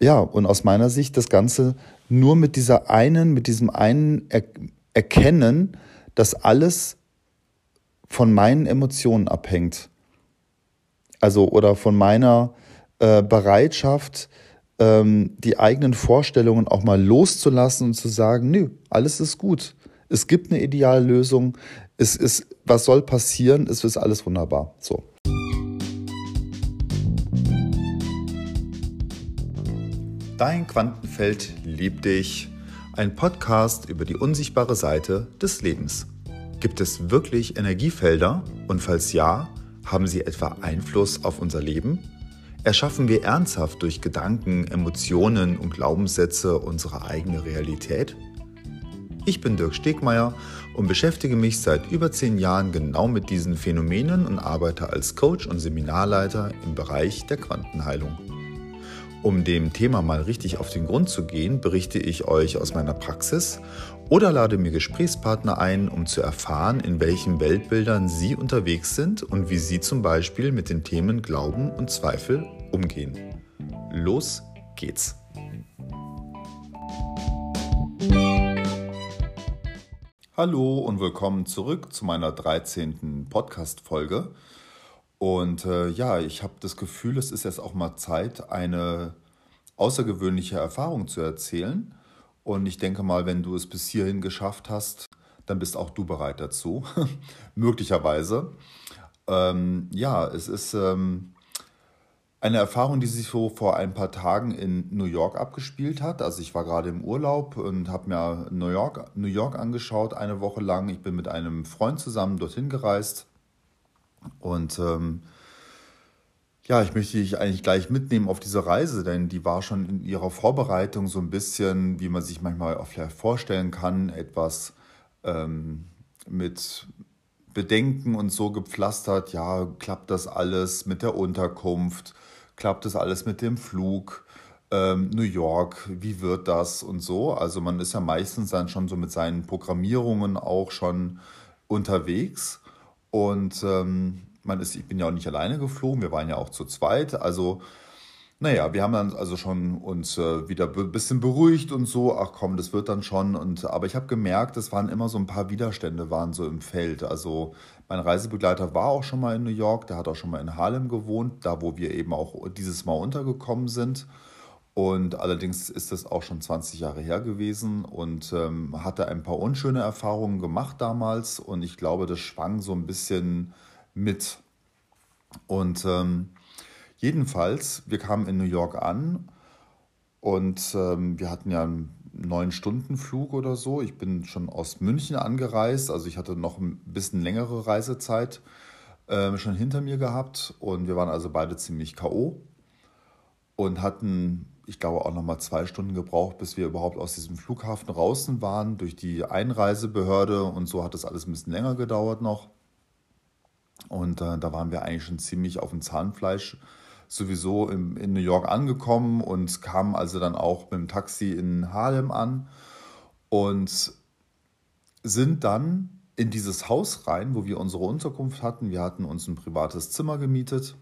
ja, und aus meiner Sicht das Ganze nur mit dieser einen, mit diesem einen er Erkennen, dass alles von meinen Emotionen abhängt. Also oder von meiner äh, Bereitschaft, ähm, die eigenen Vorstellungen auch mal loszulassen und zu sagen, nö, alles ist gut. Es gibt eine Ideallösung. Es ist, was soll passieren? Es ist alles wunderbar. So. Dein Quantenfeld liebt dich. Ein Podcast über die unsichtbare Seite des Lebens. Gibt es wirklich Energiefelder? Und falls ja, haben sie etwa Einfluss auf unser Leben? Erschaffen wir ernsthaft durch Gedanken, Emotionen und Glaubenssätze unsere eigene Realität? Ich bin Dirk Stegmeier und beschäftige mich seit über zehn Jahren genau mit diesen Phänomenen und arbeite als Coach und Seminarleiter im Bereich der Quantenheilung. Um dem Thema mal richtig auf den Grund zu gehen, berichte ich euch aus meiner Praxis oder lade mir Gesprächspartner ein, um zu erfahren, in welchen Weltbildern sie unterwegs sind und wie sie zum Beispiel mit den Themen Glauben und Zweifel umgehen. Los geht's! Hallo und willkommen zurück zu meiner 13. Podcast-Folge. Und äh, ja, ich habe das Gefühl, es ist jetzt auch mal Zeit, eine außergewöhnliche Erfahrung zu erzählen. Und ich denke mal, wenn du es bis hierhin geschafft hast, dann bist auch du bereit dazu. Möglicherweise. Ähm, ja, es ist ähm, eine Erfahrung, die sich so vor ein paar Tagen in New York abgespielt hat. Also ich war gerade im Urlaub und habe mir New York, New York angeschaut, eine Woche lang. Ich bin mit einem Freund zusammen dorthin gereist und ähm, ja, ich möchte dich eigentlich gleich mitnehmen auf diese Reise, denn die war schon in ihrer Vorbereitung so ein bisschen, wie man sich manchmal auch vielleicht vorstellen kann, etwas ähm, mit Bedenken und so gepflastert. Ja, klappt das alles mit der Unterkunft? Klappt das alles mit dem Flug? Ähm, New York, wie wird das und so? Also man ist ja meistens dann schon so mit seinen Programmierungen auch schon unterwegs. Und ähm, man ist, ich bin ja auch nicht alleine geflogen, wir waren ja auch zu zweit. Also, naja, wir haben dann also schon uns äh, wieder ein bisschen beruhigt und so, ach komm, das wird dann schon. Und, aber ich habe gemerkt, es waren immer so ein paar Widerstände, waren so im Feld. Also mein Reisebegleiter war auch schon mal in New York, der hat auch schon mal in Harlem gewohnt, da wo wir eben auch dieses Mal untergekommen sind. Und allerdings ist das auch schon 20 Jahre her gewesen und ähm, hatte ein paar unschöne Erfahrungen gemacht damals. Und ich glaube, das schwang so ein bisschen mit. Und ähm, jedenfalls, wir kamen in New York an und ähm, wir hatten ja einen neun Stunden Flug oder so. Ich bin schon aus München angereist, also ich hatte noch ein bisschen längere Reisezeit äh, schon hinter mir gehabt und wir waren also beide ziemlich KO und hatten ich glaube, auch nochmal zwei Stunden gebraucht, bis wir überhaupt aus diesem Flughafen draußen waren, durch die Einreisebehörde und so hat das alles ein bisschen länger gedauert noch. Und äh, da waren wir eigentlich schon ziemlich auf dem Zahnfleisch sowieso in, in New York angekommen und kamen also dann auch mit dem Taxi in Harlem an und sind dann in dieses Haus rein, wo wir unsere Unterkunft hatten. Wir hatten uns ein privates Zimmer gemietet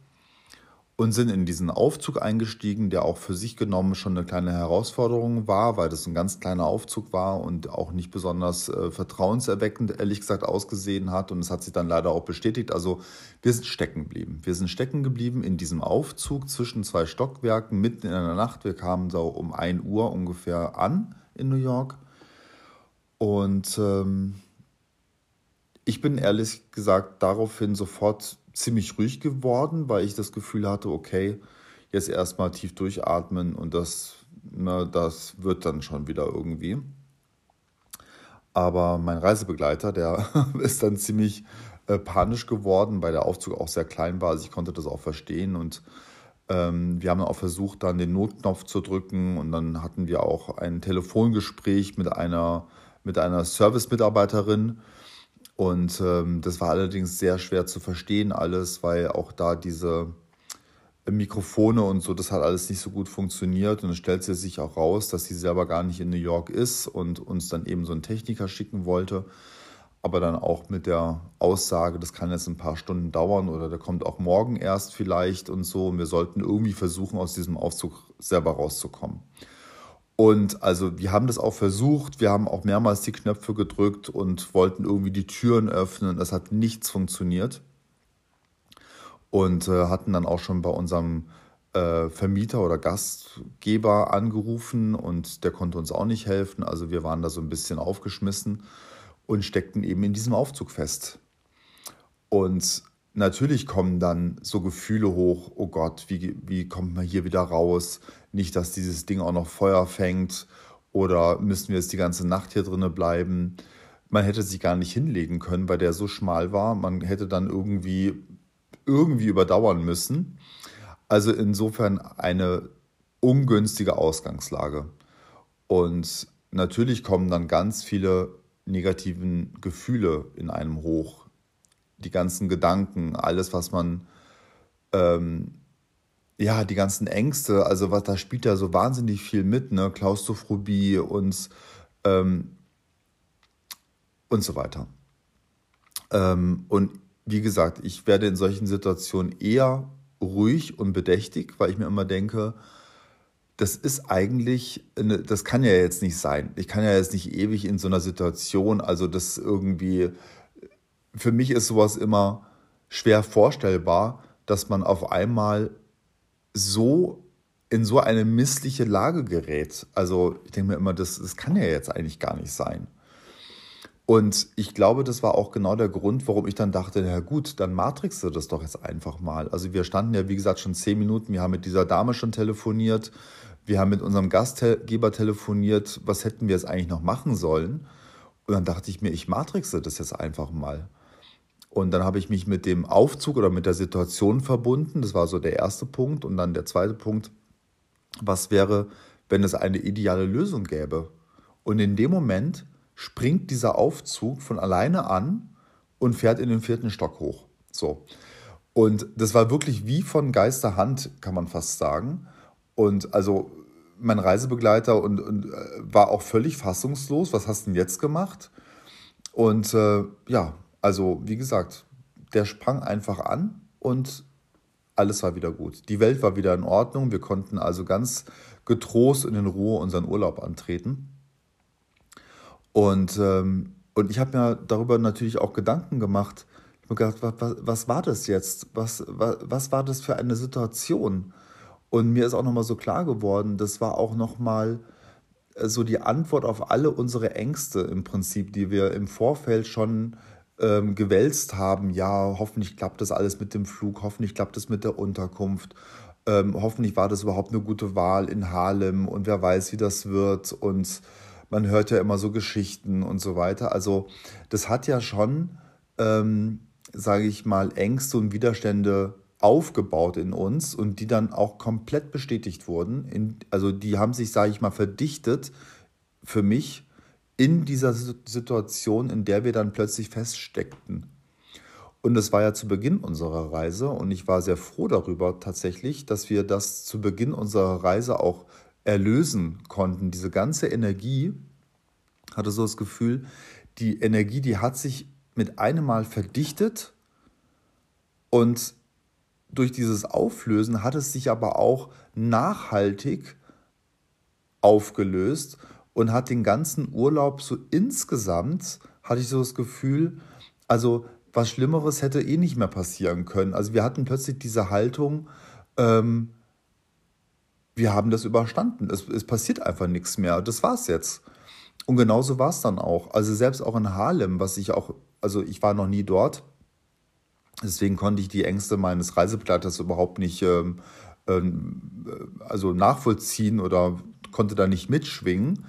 und sind in diesen Aufzug eingestiegen, der auch für sich genommen schon eine kleine Herausforderung war, weil das ein ganz kleiner Aufzug war und auch nicht besonders äh, vertrauenserweckend, ehrlich gesagt, ausgesehen hat. Und es hat sich dann leider auch bestätigt. Also wir sind stecken geblieben. Wir sind stecken geblieben in diesem Aufzug zwischen zwei Stockwerken mitten in der Nacht. Wir kamen so um 1 Uhr ungefähr an in New York. Und ähm, ich bin ehrlich gesagt daraufhin sofort ziemlich ruhig geworden, weil ich das Gefühl hatte, okay, jetzt erstmal tief durchatmen und das, na, ne, das wird dann schon wieder irgendwie. Aber mein Reisebegleiter, der ist dann ziemlich äh, panisch geworden, weil der Aufzug auch sehr klein war. Also ich konnte das auch verstehen und ähm, wir haben auch versucht, dann den Notknopf zu drücken und dann hatten wir auch ein Telefongespräch mit einer, mit einer Service-Mitarbeiterin und ähm, das war allerdings sehr schwer zu verstehen alles, weil auch da diese Mikrofone und so, das hat alles nicht so gut funktioniert. Und es stellte sich auch raus, dass sie selber gar nicht in New York ist und uns dann eben so einen Techniker schicken wollte. Aber dann auch mit der Aussage, das kann jetzt ein paar Stunden dauern oder der kommt auch morgen erst vielleicht und so. Und wir sollten irgendwie versuchen, aus diesem Aufzug selber rauszukommen. Und also wir haben das auch versucht, wir haben auch mehrmals die Knöpfe gedrückt und wollten irgendwie die Türen öffnen. Das hat nichts funktioniert. Und äh, hatten dann auch schon bei unserem äh, Vermieter oder Gastgeber angerufen und der konnte uns auch nicht helfen. Also wir waren da so ein bisschen aufgeschmissen und steckten eben in diesem Aufzug fest. Und natürlich kommen dann so Gefühle hoch, oh Gott, wie, wie kommt man hier wieder raus? Nicht, dass dieses Ding auch noch Feuer fängt oder müssen wir jetzt die ganze Nacht hier drinnen bleiben? Man hätte sich gar nicht hinlegen können, weil der so schmal war. Man hätte dann irgendwie, irgendwie überdauern müssen. Also insofern eine ungünstige Ausgangslage. Und natürlich kommen dann ganz viele negativen Gefühle in einem hoch. Die ganzen Gedanken, alles, was man, ähm, ja, die ganzen Ängste, also was, da spielt ja so wahnsinnig viel mit, ne? Klaustrophobie und, ähm, und so weiter. Ähm, und wie gesagt, ich werde in solchen Situationen eher ruhig und bedächtig, weil ich mir immer denke, das ist eigentlich, eine, das kann ja jetzt nicht sein. Ich kann ja jetzt nicht ewig in so einer Situation, also das irgendwie, für mich ist sowas immer schwer vorstellbar, dass man auf einmal so in so eine missliche Lage gerät. Also ich denke mir immer, das, das kann ja jetzt eigentlich gar nicht sein. Und ich glaube, das war auch genau der Grund, warum ich dann dachte, na gut, dann matrixte das doch jetzt einfach mal. Also wir standen ja, wie gesagt, schon zehn Minuten, wir haben mit dieser Dame schon telefoniert, wir haben mit unserem Gastgeber telefoniert, was hätten wir jetzt eigentlich noch machen sollen? Und dann dachte ich mir, ich matrixe das jetzt einfach mal. Und dann habe ich mich mit dem Aufzug oder mit der Situation verbunden. Das war so der erste Punkt. Und dann der zweite Punkt, was wäre, wenn es eine ideale Lösung gäbe? Und in dem Moment springt dieser Aufzug von alleine an und fährt in den vierten Stock hoch. So. Und das war wirklich wie von Geisterhand, kann man fast sagen. Und also mein Reisebegleiter und, und äh, war auch völlig fassungslos. Was hast du denn jetzt gemacht? Und äh, ja, also wie gesagt, der sprang einfach an und alles war wieder gut. Die Welt war wieder in Ordnung. Wir konnten also ganz getrost und in Ruhe unseren Urlaub antreten. Und, ähm, und ich habe mir darüber natürlich auch Gedanken gemacht. Ich habe mir gedacht, was, was, war das jetzt? Was, was, was war das für eine Situation? Und mir ist auch nochmal so klar geworden, das war auch nochmal äh, so die Antwort auf alle unsere Ängste im Prinzip, die wir im Vorfeld schon ähm, gewälzt haben. Ja, hoffentlich klappt das alles mit dem Flug, hoffentlich klappt das mit der Unterkunft. Ähm, hoffentlich war das überhaupt eine gute Wahl in Harlem und wer weiß, wie das wird. Und man hört ja immer so Geschichten und so weiter. Also das hat ja schon, ähm, sage ich mal, Ängste und Widerstände aufgebaut in uns und die dann auch komplett bestätigt wurden. In, also die haben sich, sage ich mal, verdichtet für mich in dieser Situation, in der wir dann plötzlich feststeckten. Und das war ja zu Beginn unserer Reise und ich war sehr froh darüber tatsächlich, dass wir das zu Beginn unserer Reise auch erlösen konnten. Diese ganze Energie, hatte so das Gefühl, die Energie, die hat sich mit einem Mal verdichtet und durch dieses Auflösen hat es sich aber auch nachhaltig aufgelöst und hat den ganzen Urlaub so insgesamt, hatte ich so das Gefühl, also was Schlimmeres hätte eh nicht mehr passieren können. Also wir hatten plötzlich diese Haltung, ähm, wir haben das überstanden. Es, es passiert einfach nichts mehr. Das war's jetzt. Und genauso war es dann auch. Also selbst auch in Harlem, was ich auch, also ich war noch nie dort, deswegen konnte ich die Ängste meines Reisebegleiters überhaupt nicht ähm, ähm, also nachvollziehen oder konnte da nicht mitschwingen.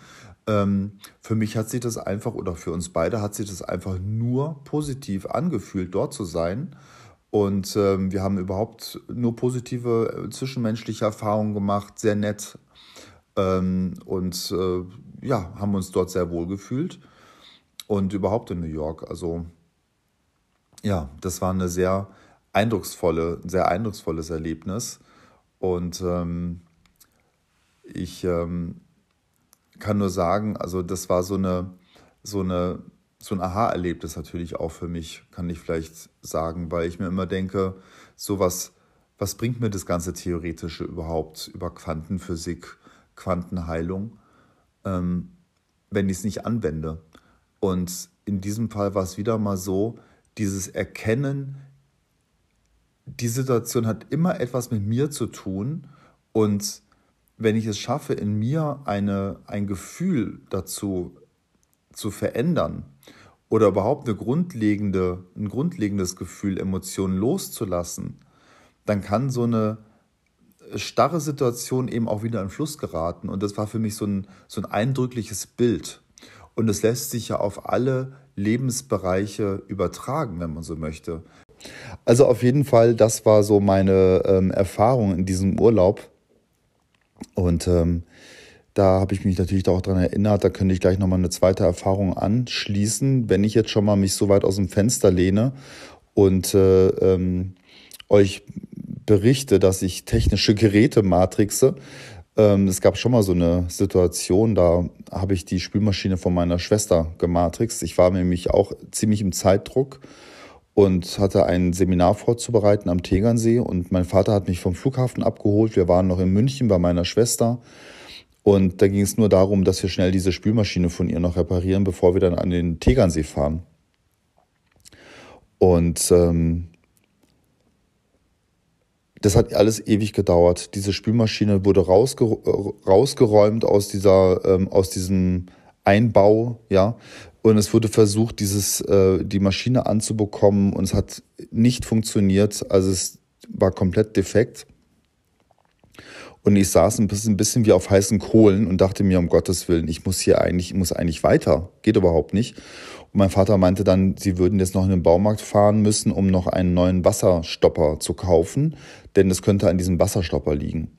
Ähm, für mich hat sich das einfach, oder für uns beide hat sich das einfach nur positiv angefühlt, dort zu sein und ähm, wir haben überhaupt nur positive äh, zwischenmenschliche Erfahrungen gemacht, sehr nett. Ähm, und äh, ja, haben uns dort sehr wohl gefühlt. Und überhaupt in New York. Also ja, das war eine sehr eindrucksvolle, ein sehr eindrucksvolles Erlebnis. Und ähm, ich ähm, kann nur sagen, also das war so eine, so eine so ein Aha-Erlebnis natürlich auch für mich, kann ich vielleicht sagen, weil ich mir immer denke, sowas was bringt mir das ganze Theoretische überhaupt über Quantenphysik, Quantenheilung, ähm, wenn ich es nicht anwende? Und in diesem Fall war es wieder mal so, dieses Erkennen, die Situation hat immer etwas mit mir zu tun und wenn ich es schaffe, in mir eine, ein Gefühl dazu zu verändern oder überhaupt eine grundlegende, ein grundlegendes Gefühl, Emotionen loszulassen, dann kann so eine starre Situation eben auch wieder in Fluss geraten. Und das war für mich so ein, so ein eindrückliches Bild. Und es lässt sich ja auf alle Lebensbereiche übertragen, wenn man so möchte. Also auf jeden Fall, das war so meine ähm, Erfahrung in diesem Urlaub. Und ähm, da habe ich mich natürlich auch daran erinnert, da könnte ich gleich nochmal eine zweite Erfahrung anschließen, wenn ich jetzt schon mal mich so weit aus dem Fenster lehne und äh, ähm, euch berichte, dass ich technische Geräte matrixe. Ähm, es gab schon mal so eine Situation, da habe ich die Spülmaschine von meiner Schwester gematrixt. Ich war nämlich auch ziemlich im Zeitdruck und hatte ein Seminar vorzubereiten am Tegernsee und mein Vater hat mich vom Flughafen abgeholt. Wir waren noch in München bei meiner Schwester und da ging es nur darum, dass wir schnell diese Spülmaschine von ihr noch reparieren, bevor wir dann an den Tegernsee fahren. Und ähm, das hat alles ewig gedauert. Diese Spülmaschine wurde rausge rausgeräumt aus dieser, ähm, aus diesem Einbau, ja. Und es wurde versucht, dieses, äh, die Maschine anzubekommen und es hat nicht funktioniert. Also es war komplett defekt. Und ich saß ein bisschen, ein bisschen wie auf heißen Kohlen und dachte mir, um Gottes Willen, ich muss hier eigentlich, ich muss eigentlich weiter. Geht überhaupt nicht. Und mein Vater meinte dann, sie würden jetzt noch in den Baumarkt fahren müssen, um noch einen neuen Wasserstopper zu kaufen, denn es könnte an diesem Wasserstopper liegen.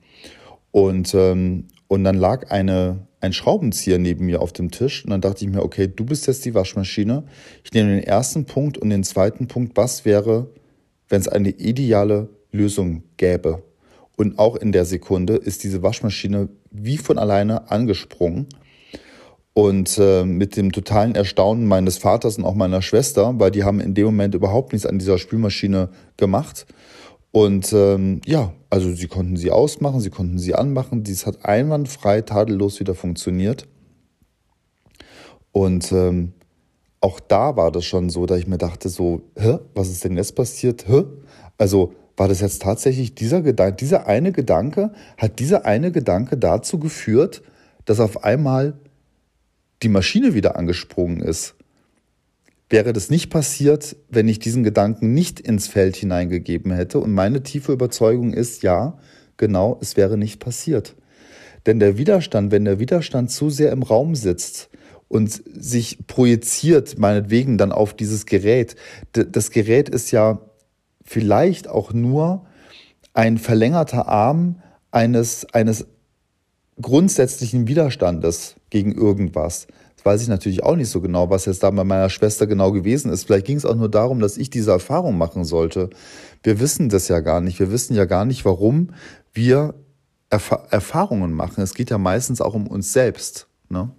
Und, ähm, und dann lag eine, ein Schraubenzieher neben mir auf dem Tisch und dann dachte ich mir, okay, du bist jetzt die Waschmaschine. Ich nehme den ersten Punkt und den zweiten Punkt, was wäre, wenn es eine ideale Lösung gäbe? Und auch in der Sekunde ist diese Waschmaschine wie von alleine angesprungen. Und äh, mit dem totalen Erstaunen meines Vaters und auch meiner Schwester, weil die haben in dem Moment überhaupt nichts an dieser Spülmaschine gemacht. Und ähm, ja, also sie konnten sie ausmachen, sie konnten sie anmachen. Dies hat einwandfrei, tadellos wieder funktioniert. Und ähm, auch da war das schon so, dass ich mir dachte, so, hä, was ist denn jetzt passiert? Hä? Also war das jetzt tatsächlich dieser Gedanke, dieser eine Gedanke, hat dieser eine Gedanke dazu geführt, dass auf einmal die Maschine wieder angesprungen ist. Wäre das nicht passiert, wenn ich diesen Gedanken nicht ins Feld hineingegeben hätte? Und meine tiefe Überzeugung ist, ja, genau, es wäre nicht passiert. Denn der Widerstand, wenn der Widerstand zu sehr im Raum sitzt und sich projiziert, meinetwegen dann auf dieses Gerät, das Gerät ist ja vielleicht auch nur ein verlängerter Arm eines, eines grundsätzlichen Widerstandes gegen irgendwas. Das weiß ich natürlich auch nicht so genau, was jetzt da bei meiner Schwester genau gewesen ist. Vielleicht ging es auch nur darum, dass ich diese Erfahrung machen sollte. Wir wissen das ja gar nicht. Wir wissen ja gar nicht, warum wir Erf Erfahrungen machen. Es geht ja meistens auch um uns selbst. Ne?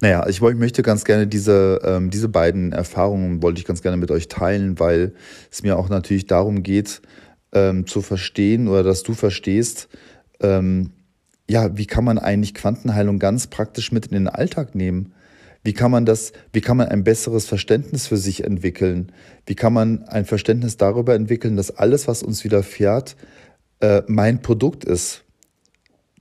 Naja, ich, ich möchte ganz gerne diese, ähm, diese beiden Erfahrungen wollte ich ganz gerne mit euch teilen, weil es mir auch natürlich darum geht, ähm, zu verstehen oder dass du verstehst, ähm, ja, wie kann man eigentlich Quantenheilung ganz praktisch mit in den Alltag nehmen? Wie kann man das, wie kann man ein besseres Verständnis für sich entwickeln? Wie kann man ein Verständnis darüber entwickeln, dass alles, was uns widerfährt, äh, mein Produkt ist?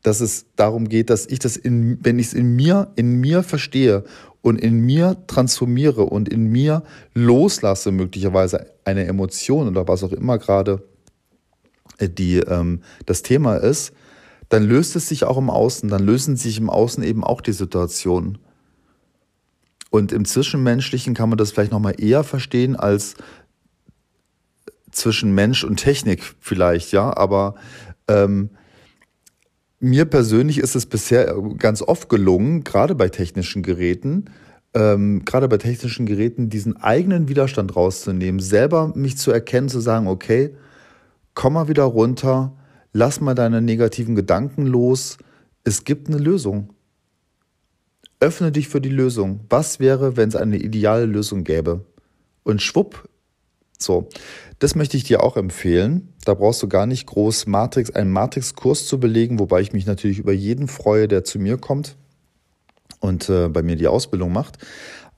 dass es darum geht, dass ich das in, wenn ich es in mir, in mir verstehe und in mir transformiere und in mir loslasse, möglicherweise eine Emotion oder was auch immer gerade äh, die, ähm, das Thema ist, dann löst es sich auch im Außen, dann lösen sich im Außen eben auch die Situationen. Und im Zwischenmenschlichen kann man das vielleicht nochmal eher verstehen als zwischen Mensch und Technik vielleicht, ja, aber ähm, mir persönlich ist es bisher ganz oft gelungen, gerade bei technischen Geräten, ähm, gerade bei technischen Geräten, diesen eigenen Widerstand rauszunehmen, selber mich zu erkennen, zu sagen, okay, komm mal wieder runter, lass mal deine negativen Gedanken los, es gibt eine Lösung. Öffne dich für die Lösung. Was wäre, wenn es eine ideale Lösung gäbe? Und schwupp, So, das möchte ich dir auch empfehlen. Da brauchst du gar nicht groß Matrix, einen Matrix-Kurs zu belegen, wobei ich mich natürlich über jeden freue, der zu mir kommt und äh, bei mir die Ausbildung macht.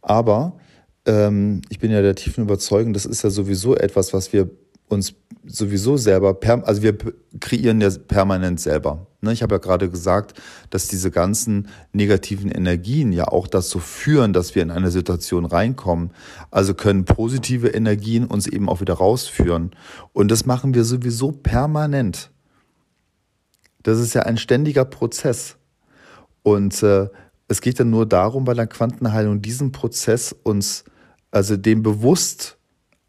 Aber ähm, ich bin ja der tiefen Überzeugung, das ist ja sowieso etwas, was wir uns sowieso selber, also wir kreieren ja permanent selber. Ne, ich habe ja gerade gesagt, dass diese ganzen negativen Energien ja auch dazu führen, dass wir in eine Situation reinkommen. Also können positive Energien uns eben auch wieder rausführen. Und das machen wir sowieso permanent. Das ist ja ein ständiger Prozess. Und äh, es geht dann nur darum, bei der Quantenheilung diesen Prozess uns, also dem bewusst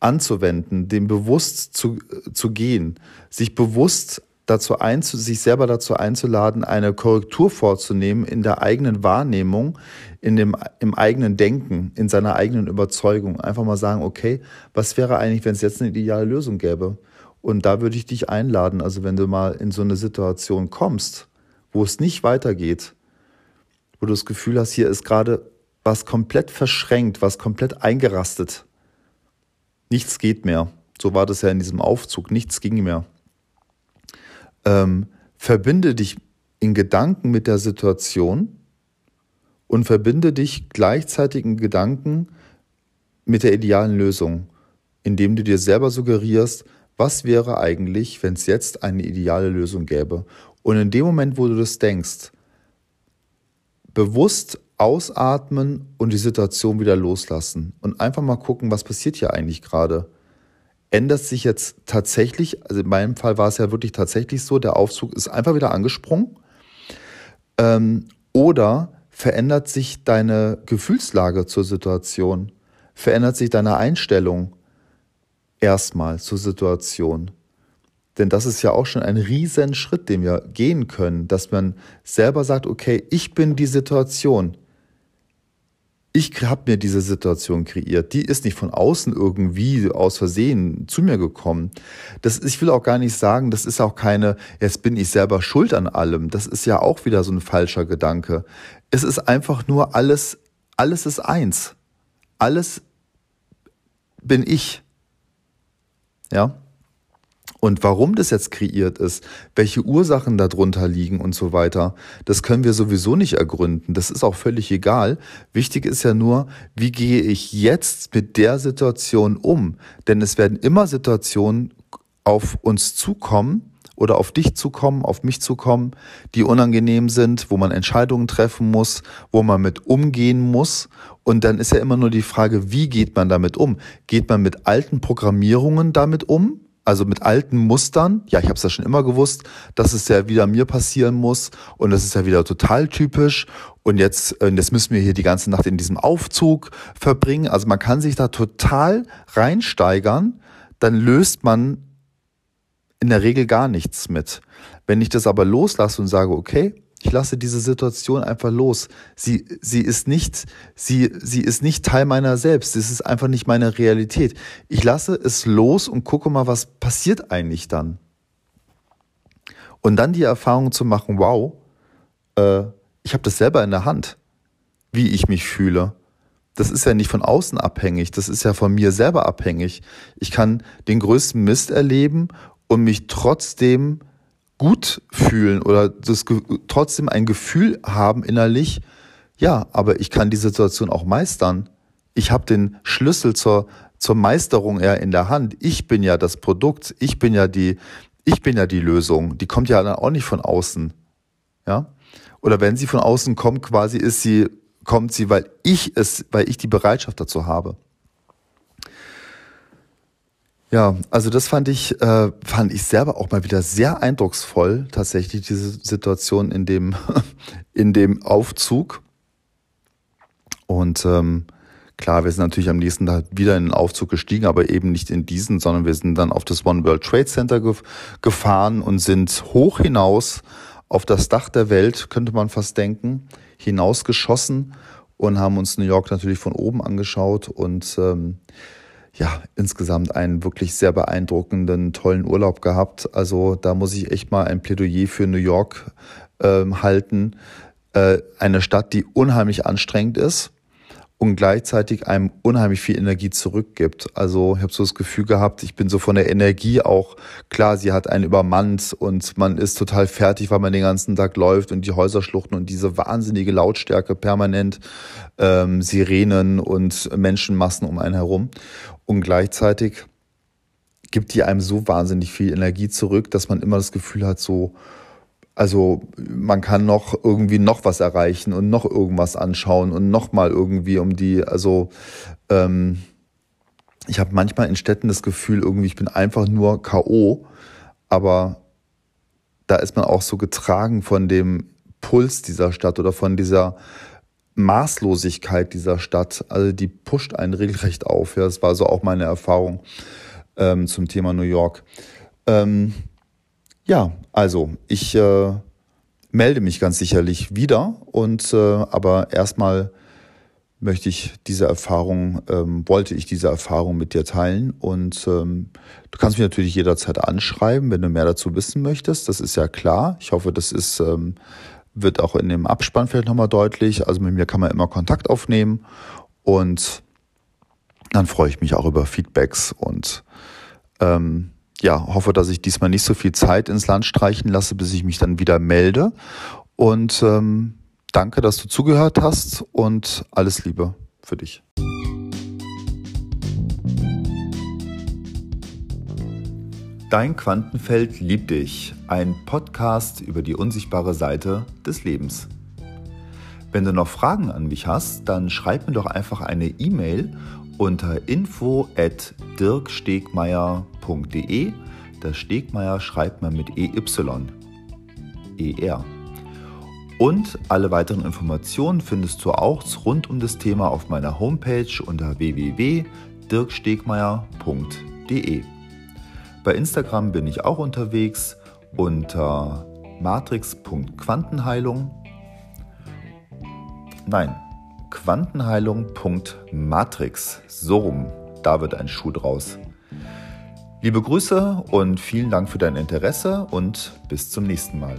anzuwenden, dem bewusst zu, zu gehen, sich bewusst dazu einzu, sich selber dazu einzuladen, eine Korrektur vorzunehmen in der eigenen Wahrnehmung, in dem, im eigenen Denken, in seiner eigenen Überzeugung. Einfach mal sagen, okay, was wäre eigentlich, wenn es jetzt eine ideale Lösung gäbe? Und da würde ich dich einladen, also wenn du mal in so eine Situation kommst, wo es nicht weitergeht, wo du das Gefühl hast, hier ist gerade was komplett verschränkt, was komplett eingerastet, nichts geht mehr. So war das ja in diesem Aufzug, nichts ging mehr. Ähm, verbinde dich in Gedanken mit der Situation und verbinde dich gleichzeitig in Gedanken mit der idealen Lösung, indem du dir selber suggerierst, was wäre eigentlich, wenn es jetzt eine ideale Lösung gäbe. Und in dem Moment, wo du das denkst, bewusst ausatmen und die Situation wieder loslassen und einfach mal gucken, was passiert hier eigentlich gerade. Ändert sich jetzt tatsächlich, also in meinem Fall war es ja wirklich tatsächlich so, der Aufzug ist einfach wieder angesprungen. Ähm, oder verändert sich deine Gefühlslage zur Situation? Verändert sich deine Einstellung erstmal zur Situation? Denn das ist ja auch schon ein riesen Schritt, den wir gehen können, dass man selber sagt, okay, ich bin die Situation ich habe mir diese Situation kreiert. Die ist nicht von außen irgendwie aus Versehen zu mir gekommen. Das, ich will auch gar nicht sagen, das ist auch keine, jetzt bin ich selber schuld an allem. Das ist ja auch wieder so ein falscher Gedanke. Es ist einfach nur alles, alles ist eins. Alles bin ich. Ja. Und warum das jetzt kreiert ist, welche Ursachen darunter liegen und so weiter, das können wir sowieso nicht ergründen. Das ist auch völlig egal. Wichtig ist ja nur, wie gehe ich jetzt mit der Situation um? Denn es werden immer Situationen auf uns zukommen oder auf dich zukommen, auf mich zukommen, die unangenehm sind, wo man Entscheidungen treffen muss, wo man mit umgehen muss. Und dann ist ja immer nur die Frage, wie geht man damit um? Geht man mit alten Programmierungen damit um? Also mit alten Mustern. Ja, ich habe es ja schon immer gewusst, dass es ja wieder mir passieren muss und das ist ja wieder total typisch. Und jetzt, jetzt müssen wir hier die ganze Nacht in diesem Aufzug verbringen. Also man kann sich da total reinsteigern, dann löst man in der Regel gar nichts mit. Wenn ich das aber loslasse und sage, okay, ich lasse diese Situation einfach los. Sie, sie ist nicht, sie, sie ist nicht Teil meiner selbst. Es ist einfach nicht meine Realität. Ich lasse es los und gucke mal, was passiert eigentlich dann. Und dann die Erfahrung zu machen, wow, äh, ich habe das selber in der Hand, wie ich mich fühle. Das ist ja nicht von außen abhängig, das ist ja von mir selber abhängig. Ich kann den größten Mist erleben und mich trotzdem gut fühlen oder das trotzdem ein Gefühl haben innerlich, ja, aber ich kann die Situation auch meistern. Ich habe den Schlüssel zur, zur Meisterung eher in der Hand. Ich bin ja das Produkt, ich bin ja die, ich bin ja die Lösung. Die kommt ja dann auch nicht von außen. Ja? Oder wenn sie von außen kommt, quasi ist sie, kommt sie, weil ich es, weil ich die Bereitschaft dazu habe. Ja, also das fand ich, äh, fand ich selber auch mal wieder sehr eindrucksvoll, tatsächlich diese Situation in dem, in dem Aufzug. Und ähm, klar, wir sind natürlich am nächsten Tag wieder in den Aufzug gestiegen, aber eben nicht in diesen, sondern wir sind dann auf das One World Trade Center gef gefahren und sind hoch hinaus auf das Dach der Welt, könnte man fast denken, hinausgeschossen und haben uns New York natürlich von oben angeschaut und ähm, ja, insgesamt einen wirklich sehr beeindruckenden, tollen Urlaub gehabt. Also da muss ich echt mal ein Plädoyer für New York ähm, halten. Äh, eine Stadt, die unheimlich anstrengend ist und gleichzeitig einem unheimlich viel Energie zurückgibt. Also ich habe so das Gefühl gehabt, ich bin so von der Energie auch, klar, sie hat einen übermannt und man ist total fertig, weil man den ganzen Tag läuft und die Häuser schluchten und diese wahnsinnige Lautstärke permanent, ähm, Sirenen und Menschenmassen um einen herum. Und gleichzeitig gibt die einem so wahnsinnig viel Energie zurück, dass man immer das Gefühl hat, so, also man kann noch irgendwie noch was erreichen und noch irgendwas anschauen und noch mal irgendwie um die, also ähm, ich habe manchmal in Städten das Gefühl, irgendwie ich bin einfach nur KO, aber da ist man auch so getragen von dem Puls dieser Stadt oder von dieser Maßlosigkeit dieser Stadt. Also die pusht einen regelrecht auf. Ja, das war so auch meine Erfahrung ähm, zum Thema New York. Ähm, ja, also ich äh, melde mich ganz sicherlich wieder und äh, aber erstmal möchte ich diese Erfahrung, ähm, wollte ich diese Erfahrung mit dir teilen und ähm, du kannst mich natürlich jederzeit anschreiben, wenn du mehr dazu wissen möchtest. Das ist ja klar. Ich hoffe, das ist ähm, wird auch in dem Abspann vielleicht nochmal deutlich. Also mit mir kann man immer Kontakt aufnehmen und dann freue ich mich auch über Feedbacks und ähm, ja, hoffe, dass ich diesmal nicht so viel Zeit ins Land streichen lasse, bis ich mich dann wieder melde. Und ähm, danke, dass du zugehört hast und alles Liebe für dich. Dein Quantenfeld liebt dich. Ein Podcast über die unsichtbare Seite des Lebens. Wenn du noch Fragen an mich hast, dann schreib mir doch einfach eine E-Mail unter info at dirkstegmeier.de. Das Stegmeier schreibt man mit EY. ER. Und alle weiteren Informationen findest du auch rund um das Thema auf meiner Homepage unter www.dirkstegmeier.de. Bei Instagram bin ich auch unterwegs unter matrix.quantenheilung. Nein, Quantenheilung.matrix. So rum, da wird ein Schuh draus. Liebe Grüße und vielen Dank für dein Interesse und bis zum nächsten Mal.